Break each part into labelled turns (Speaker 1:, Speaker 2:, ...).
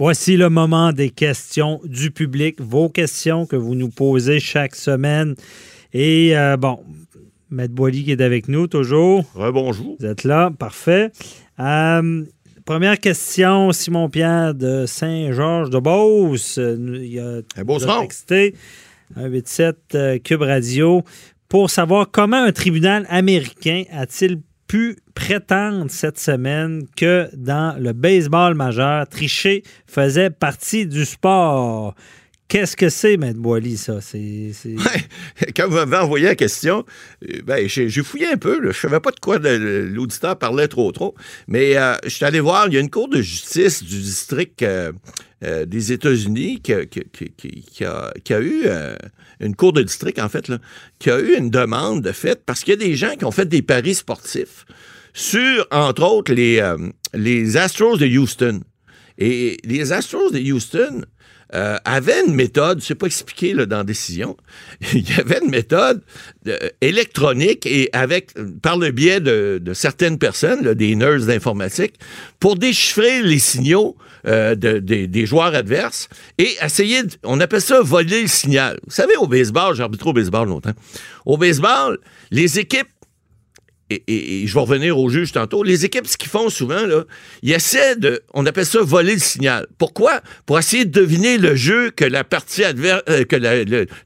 Speaker 1: Voici le moment des questions du public, vos questions que vous nous posez chaque semaine. Et euh, bon, Maître Boily qui est avec nous toujours.
Speaker 2: bonjour.
Speaker 1: Vous êtes là, parfait. Euh, première question, Simon Pierre de Saint-Georges de Beauce. Il a,
Speaker 2: Un beau
Speaker 1: texté 187 euh, Cube Radio pour savoir comment un tribunal américain a-t-il pu prétendre cette semaine que dans le baseball majeur, tricher faisait partie du sport. Qu'est-ce que c'est, Maître Boily, ça? C'est,
Speaker 2: Quand vous m'avez envoyé la question, euh, ben, j'ai, fouillé un peu. Je ne savais pas de quoi l'auditeur parlait trop, trop. Mais euh, je suis allé voir, il y a une cour de justice du district euh, des États-Unis qui, a, eu une cour de district, en fait, là, qui a eu une demande de fait parce qu'il y a des gens qui ont fait des paris sportifs sur, entre autres, les, les Astros de Houston. Et les Astros de Houston, euh, avait une méthode, c'est pas expliqué là, dans décision, il y avait une méthode euh, électronique et avec par le biais de, certaines personnes, des nerds d'informatique, pour déchiffrer les signaux euh, des joueurs adverses et essayer, on appelle ça voler le signal. Vous savez, au baseball, j'ai au baseball longtemps. Au baseball, les équipes et, je vais revenir au juge tantôt, les équipes, ce qu'ils font souvent, là, ils essaient de, on appelle ça voler le signal. Pourquoi? Pour essayer de deviner le jeu que la partie adverse, euh, que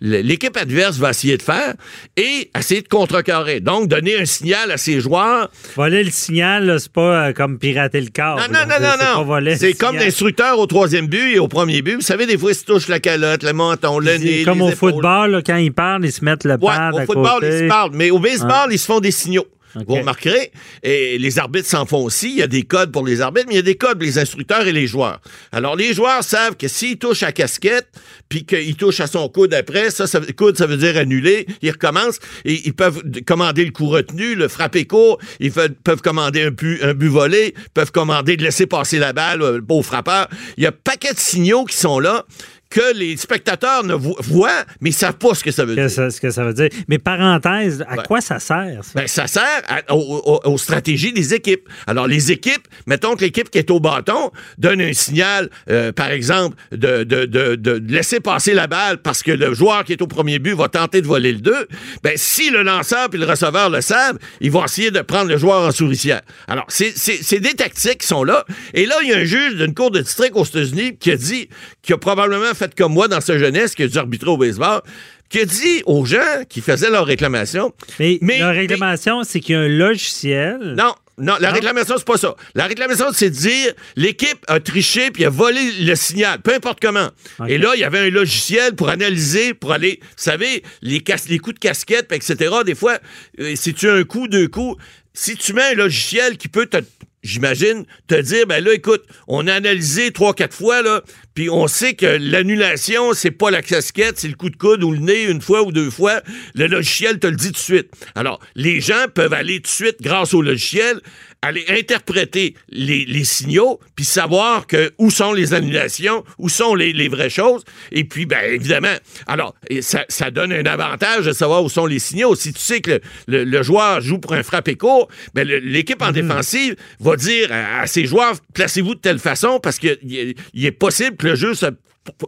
Speaker 2: l'équipe adverse va essayer de faire et essayer de contrecarrer. Donc, donner un signal à ses joueurs.
Speaker 1: Voler le signal, c'est pas euh, comme pirater le corps.
Speaker 2: Non, non, non, non, non. C'est comme l'instructeur au troisième but et au premier but. Vous savez, des fois, ils se touchent la calotte, le menton, le nez.
Speaker 1: Comme au football, quand ils parlent, ils se mettent le pad
Speaker 2: ouais, au football, ils se parlent. Mais au baseball, ils se font des signaux. Vous remarquerez, et les arbitres s'en font aussi. Il y a des codes pour les arbitres, mais il y a des codes pour les instructeurs et les joueurs. Alors, les joueurs savent que s'ils touchent à casquette, puis qu'ils touchent à son coude après, ça, ça, coude, ça veut dire annuler. Ils recommencent et ils peuvent commander le coup retenu, le frapper court. Ils peuvent commander un but, un but volé. Peuvent commander de laisser passer la balle euh, au frappeur. Il y a un paquet de signaux qui sont là que les spectateurs ne voient, mais ils savent pas ce que ça veut dire.
Speaker 1: ce que ça veut dire. Mais parenthèse, à quoi ça sert? Ça,
Speaker 2: ben, ça sert aux, stratégies des équipes. Alors, les équipes, mettons que l'équipe qui est au bâton donne un signal, euh, par exemple, de, de, de, laisser passer la balle parce que le joueur qui est au premier but va tenter de voler le 2. Ben, si le lanceur puis le receveur le savent, ils vont essayer de prendre le joueur en souricière. Alors, c'est des tactiques qui sont là. Et là, il y a un juge d'une cour de district aux États-Unis qui a dit, qui a probablement fait comme moi dans sa jeunesse, qui a dû arbitrer au baseball, qui a dit aux gens qui faisaient leur réclamation.
Speaker 1: Mais, leur réclamation, c'est qu'il y a un logiciel.
Speaker 2: Non, non, la réclamation, c'est pas ça. La réclamation, c'est de dire l'équipe a triché puis a volé le signal, peu importe comment. Et là, il y avait un logiciel pour analyser, pour aller, vous savez, les, les coups de casquette, etc. Des fois, euh, si tu as un coup, deux coups, si tu mets un logiciel qui peut te j'imagine, te dire, ben là, écoute, on a analysé trois, quatre fois, là, puis on sait que l'annulation, c'est pas la casquette, c'est le coup de coude ou le nez une fois ou deux fois. Le logiciel te le dit tout de suite. Alors, les gens peuvent aller tout de suite, grâce au logiciel, aller interpréter les, signaux, puis savoir que où sont les annulations, où sont les, vraies choses. Et puis, ben évidemment, alors, ça, ça, donne un avantage de savoir où sont les signaux. Si tu sais que le, joueur joue pour un frappé court, ben l'équipe en mhm. défensive va dire à, ses joueurs, placez-vous de telle façon, parce qu'il est possible que le jeu se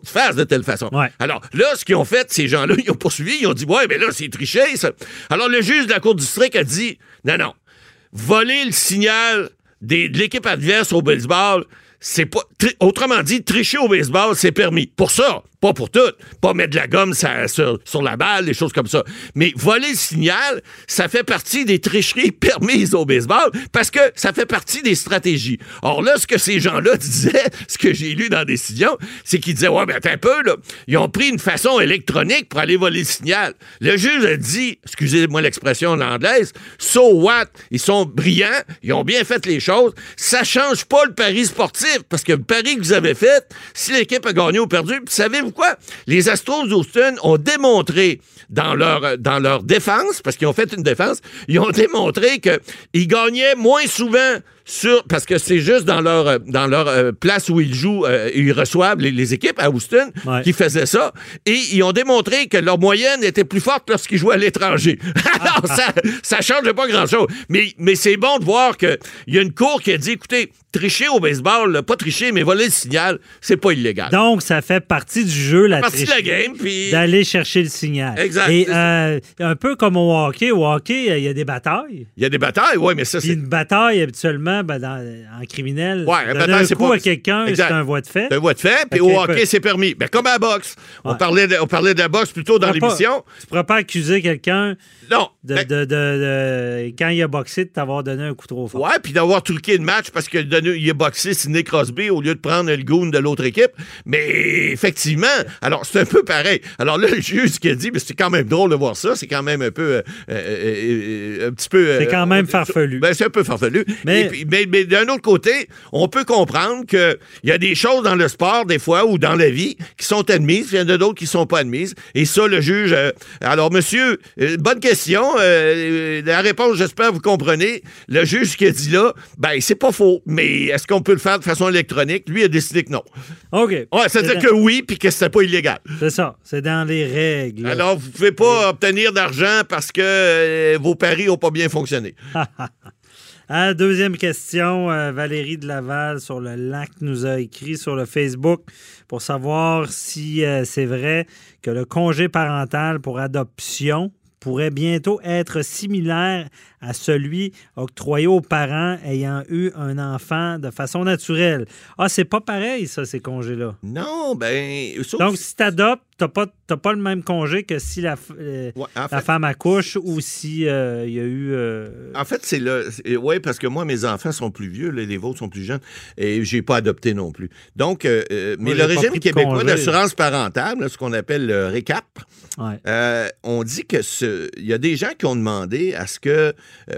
Speaker 2: fasse de telle façon. Alors là, ce qu'ils ont fait, ces gens-là, ils ont poursuivi, ils ont dit, ouais, mais là, c'est triché, ça. Alors le juge de la Cour du district a dit, non, non, voler le signal de l'équipe adverse au baseball, c'est pas. Autrement dit, tricher au baseball, c'est permis. Pour ça, pas pour tout. Pas mettre de la gomme sur, la balle, des choses comme ça. Mais voler le signal, ça fait partie des tricheries permises au baseball parce que ça fait partie des stratégies. Or là, ce que ces gens-là disaient, ce que j'ai lu dans décision, c'est qu'ils disaient, ouais, mais attends un peu, là. Ils ont pris une façon électronique pour aller voler le signal. Le juge a dit, excusez-moi l'expression en anglaise, so what? Ils sont brillants, ils ont bien fait les choses. Ça change pas le pari sportif parce que le pari que vous avez fait, si l'équipe a gagné ou perdu, savez-vous quoi? Les Astros d'Houston ont démontré dans leur, dans leur défense, parce qu'ils ont fait une défense, ils ont démontré qu'ils gagnaient moins souvent sur parce que c'est juste dans leur dans leur euh, place où ils jouent, euh, ils reçoivent les, équipes à Houston qui faisaient ça et ils ont démontré que leur moyenne était plus forte lorsqu'ils jouaient à l'étranger. Alors ça ça change pas grand chose, mais mais c'est bon de voir que il y a une cour qui a dit écoutez tricher au baseball, là, pas tricher, mais voler le signal, c'est pas illégal.
Speaker 1: Donc, ça fait partie du jeu, la
Speaker 2: partie de la game, puis
Speaker 1: D'aller chercher le signal.
Speaker 2: Exact,
Speaker 1: Et
Speaker 2: c'est
Speaker 1: euh, un peu comme au hockey. Au hockey, euh, il y a des batailles.
Speaker 2: il y a des batailles, oui, mais ça, c'est
Speaker 1: une bataille, habituellement, ben, dans- en criminel,
Speaker 2: Ouais, une bataille,
Speaker 1: un
Speaker 2: c'est
Speaker 1: coup
Speaker 2: pas-
Speaker 1: à quelqu'un, c'est un voie de fait.
Speaker 2: un voie de fait, puis au hockey, c'est permis. Ben, comme à la boxe. On, parlait de, on parlait de la boxe plutôt dans l'émission.
Speaker 1: Tu ne pourras pas accuser quelqu'un
Speaker 2: Non.
Speaker 1: de,
Speaker 2: Ben,
Speaker 1: de- de- quand il a boxé de t'avoir donné un coup trop fort.
Speaker 2: Ouais, puis d'avoir truqué le match parce qu'il il a boxé Sidney Crosby au lieu de prendre le goon de l'autre équipe. Mais effectivement, alors c'est un peu pareil. Alors là, le juge ce qu'il a dit, mais c'est quand même drôle de voir ça. C'est quand même un peu. euh, euh, euh, un petit peu.
Speaker 1: C'est quand même farfelu.
Speaker 2: Ben, c'est un peu farfelu.
Speaker 1: Mais-
Speaker 2: puis- mais, mais d'un autre côté, on peut comprendre qu'il y a des choses dans le sport, des fois, ou dans la vie, qui sont admises, puis il y en a d'autres qui sont pas admises. Et ça, le juge. alors, monsieur, bonne question. La réponse, j'espère, vous comprenez. Le juge, ce qu'il a dit là, ben, c'est pas faux. Mais est-ce qu'on peut le faire de façon électronique? Lui a décidé que non.
Speaker 1: OK.
Speaker 2: Ouais, c'est-à-dire
Speaker 1: C'est
Speaker 2: que oui, puis que c'était pas illégal.
Speaker 1: C'est ça. C'est dans les règles.
Speaker 2: Alors, vous pouvez pas obtenir d'argent parce que euh, vos paris ont pas bien fonctionné.
Speaker 1: Ah, deuxième question, euh, Valérie de Laval sur le lac nous a écrit sur le Facebook pour savoir si euh, c'est vrai que le congé parental pour adoption pourrait bientôt être similaire à celui octroyé aux parents ayant eu un enfant de façon naturelle. Ah, c'est pas pareil, ça, ces congés-là.
Speaker 2: Non, ben. sauf-
Speaker 1: Donc, si tu adoptes, tu n'as pas, t'as pas le même congé que si la, euh,
Speaker 2: Ouais, en
Speaker 1: la femme accouche ou si euh, il y a eu... euh,
Speaker 2: En fait, c'est là. Oui, parce que moi, mes enfants sont plus vieux, les vôtres sont plus jeunes, et j'ai pas adopté non plus. Donc, euh, euh, mais
Speaker 1: Moi,
Speaker 2: le régime québécois d'assurance parentale, là, ce qu'on appelle le RECAP,
Speaker 1: ouais.
Speaker 2: euh, on dit que ce- il y a des gens qui ont demandé à ce que, euh,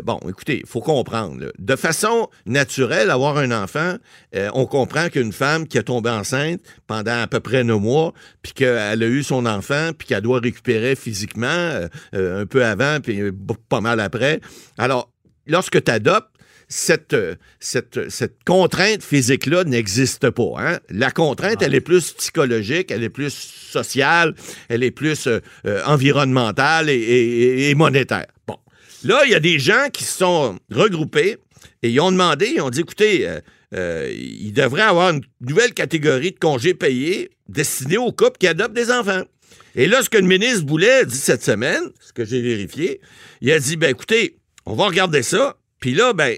Speaker 2: bon, écoutez, il faut comprendre, là, de façon naturelle, avoir un enfant, euh, on comprend qu'une femme qui a tombé enceinte pendant à peu près neuf mois, puis qu'elle a eu son enfant, puis qu'elle doit récupérer physiquement euh, euh, un peu avant, puis euh, pas mal après. Alors, lorsque tu adoptes, cette, cette, cette contrainte physique-là n'existe pas. hein. La contrainte, elle est plus psychologique, elle est plus sociale, elle est plus euh, environnementale et, et- et monétaire. Bon. Là, il y a des gens qui se sont regroupés et ils ont demandé, ils ont dit, écoutez, euh, euh, il devrait avoir une nouvelle catégorie de congés payés destinés aux couples qui adoptent des enfants. Et là, ce que le ministre Boulet a dit cette semaine, ce que j'ai vérifié, il a dit, ben écoutez, on va regarder ça, puis là, ben,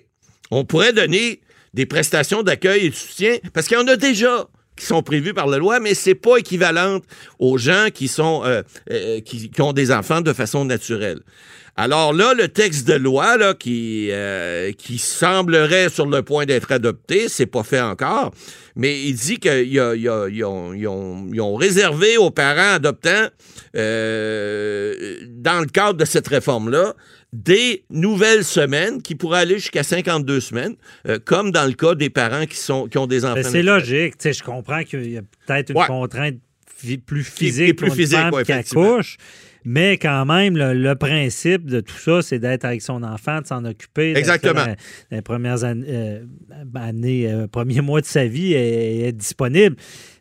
Speaker 2: on pourrait donner des prestations d'accueil et de soutien, parce qu'il y en a déjà qui sont prévues par la loi, mais c'est pas équivalente aux gens qui sont euh, euh, qui, ont des enfants de façon naturelle. Alors là, le texte de loi là, qui, euh, qui semblerait sur le point d'être adopté, c'est pas fait encore, mais il dit qu'ils ont, ont- ont réservé aux parents adoptants, euh, dans le cadre de cette réforme-là, des nouvelles semaines qui pourraient aller jusqu'à 52 semaines, euh, comme dans le cas des parents qui, sont, qui ont des enfants.
Speaker 1: Ben, c'est logique. Je comprends qu'il y a peut-être une
Speaker 2: Ouais.
Speaker 1: contrainte plus
Speaker 2: Qui- qui est
Speaker 1: physique
Speaker 2: plus physique,
Speaker 1: femme
Speaker 2: ouais,
Speaker 1: qui accouche. Mais quand même, le, le principe de tout ça, c'est d'être avec son enfant, de s'en occuper.
Speaker 2: Exactement.
Speaker 1: dans les premières années, euh, années, euh, premiers mois de sa vie et être disponible.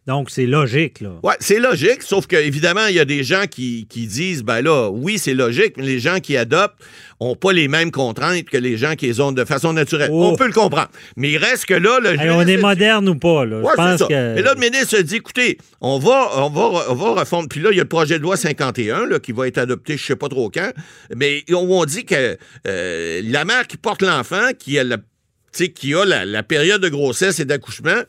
Speaker 1: Donc, c'est logique, là.
Speaker 2: Oui, c'est logique, sauf que évidemment, il y a des gens qui, qui disent, ben là, oui, c'est logique, mais les gens qui adoptent n'ont pas les mêmes contraintes que les gens qui les ont de façon naturelle.
Speaker 1: Oh.
Speaker 2: On peut le comprendre. Mais il reste que là, le
Speaker 1: Hey, on est
Speaker 2: dit-
Speaker 1: moderne ou pas, là?
Speaker 2: Ouais,
Speaker 1: je pense
Speaker 2: c'est ça.
Speaker 1: que.
Speaker 2: Et là, le ministre a dit, écoutez, on va, on va, on va refondre. Puis là, il y a le projet de loi 51 là, qui va être adopté, je sais pas trop quand. Mais on, dit que euh, la mère qui porte l'enfant, qui a la tu sais, qui a la, la période de grossesse et d'accouchement,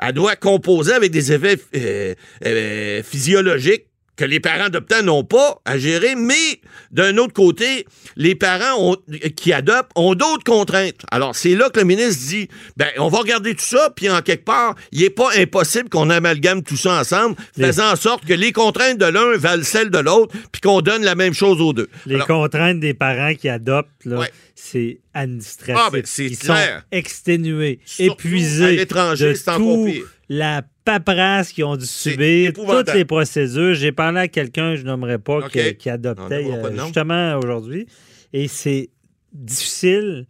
Speaker 2: elle doit composer avec des effets euh, euh, physiologiques que les parents adoptants n'ont pas à gérer, mais d'un autre côté, les parents ont- qui adoptent ont d'autres contraintes. Alors, c'est là que le ministre dit, ben, on va regarder tout ça, puis en quelque part, il n'est pas impossible qu'on amalgame tout ça ensemble,
Speaker 1: Les-
Speaker 2: faisant en sorte que les contraintes de l'un valent celles de l'autre, puis qu'on donne la même chose aux deux.
Speaker 1: Les
Speaker 2: Alors,
Speaker 1: contraintes des parents qui adoptent, là,
Speaker 2: Ouais.
Speaker 1: C'est administratif.
Speaker 2: Ah, ben,
Speaker 1: Ils
Speaker 2: clair.
Speaker 1: sont exténués,
Speaker 2: Surtout
Speaker 1: épuisés.
Speaker 2: à l'étranger,
Speaker 1: de
Speaker 2: c'est encore
Speaker 1: tout
Speaker 2: pire.
Speaker 1: La paperasse qu'ils ont dû subir, toutes les procédures. J'ai parlé à quelqu'un, je nommerai pas, qui, adoptait euh, justement aujourd'hui. Et c'est difficile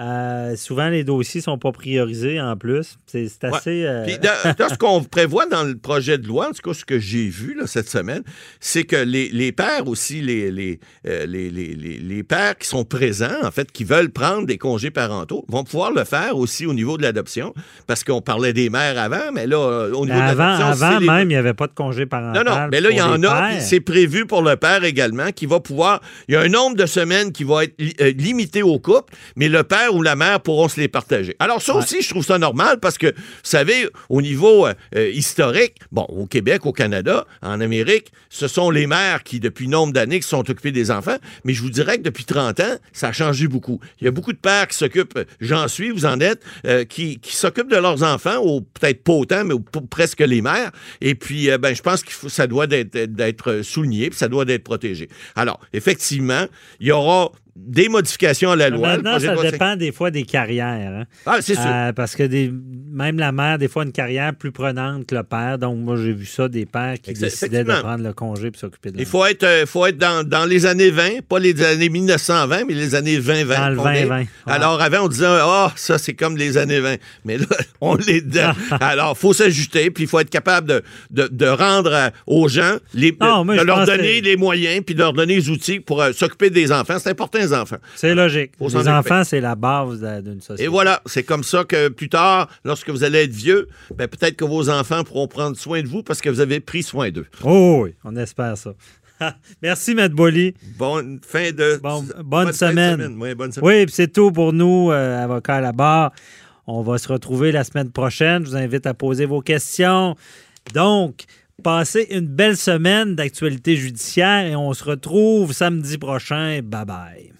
Speaker 1: Euh, souvent, les dossiers ne sont pas priorisés en plus. C'est assez. Euh,
Speaker 2: Puis, ce qu'on prévoit dans le projet de loi, en tout cas, ce que j'ai vu là, cette semaine, c'est que les, les, pères aussi, les, les, les, les, les, pères qui sont présents, en fait, qui veulent prendre des congés parentaux, vont pouvoir le faire aussi au niveau de l'adoption. Parce qu'on parlait des mères avant, mais là, au niveau de l'adoption.
Speaker 1: Avant, même, il n'y avait pas de congé parental.
Speaker 2: Non, non, mais là, il y en a. C'est prévu pour le père également, qui va pouvoir. Il y a un nombre de semaines qui va être limité au couple, mais le père ou la mère pourront se les partager. Alors ça aussi, je trouve ça normal parce que, vous savez, au niveau euh, euh, historique, bon, au Québec, au Canada, en Amérique, ce sont les mères qui, depuis nombre d'années, qui sont occupées des enfants, mais je vous dirais que depuis 30 ans, ça a changé beaucoup. Il y a beaucoup de pères qui s'occupent, j'en suis, vous en êtes, euh, qui, qui s'occupent de leurs enfants, ou peut-être pas autant, mais presque les mères. Et puis, ben, je pense que ça doit d'être souligné, puis ça doit d'être protégé. Alors, effectivement, il y aura des modifications à la loi.
Speaker 1: Maintenant, ça dépend des fois des carrières. Hein.
Speaker 2: Ah, c'est sûr. Euh,
Speaker 1: parce que des, même la mère, des fois, une carrière plus prenante que le père. Donc, moi, j'ai vu ça, des pères qui décidaient de prendre le congé pour s'occuper de
Speaker 2: Il faut être, euh, faut être dans, dans, les années 20, pas les années 1920, mais les années 20-20.
Speaker 1: Dans le 20-20.
Speaker 2: Alors, avant, on disait, ah, oh, ça, c'est comme les années 20. Mais là, on les dedans. Alors, il faut s'ajuster, puis il faut être capable de, de, de rendre euh, aux gens, les, de, leur donner les moyens, puis de leur donner les outils pour s'occuper des enfants. C'est important enfants.
Speaker 1: C'est logique. les enfants, c'est la base d'une société.
Speaker 2: Et voilà, c'est comme ça que plus tard, lorsque vous allez être vieux, ben, peut-être que vos enfants pourront prendre soin de vous parce que vous avez pris soin d'eux.
Speaker 1: Oh oui, on espère ça. Merci, Maître Bolly.
Speaker 2: Bonne fin de,
Speaker 1: bonne, semaine. Oui, c'est tout pour nous, euh, avocats à la barre. On va se retrouver la semaine prochaine. Je vous invite à poser vos questions. Donc, Passez une belle semaine d'actualité judiciaire et on se retrouve samedi prochain. Bye bye.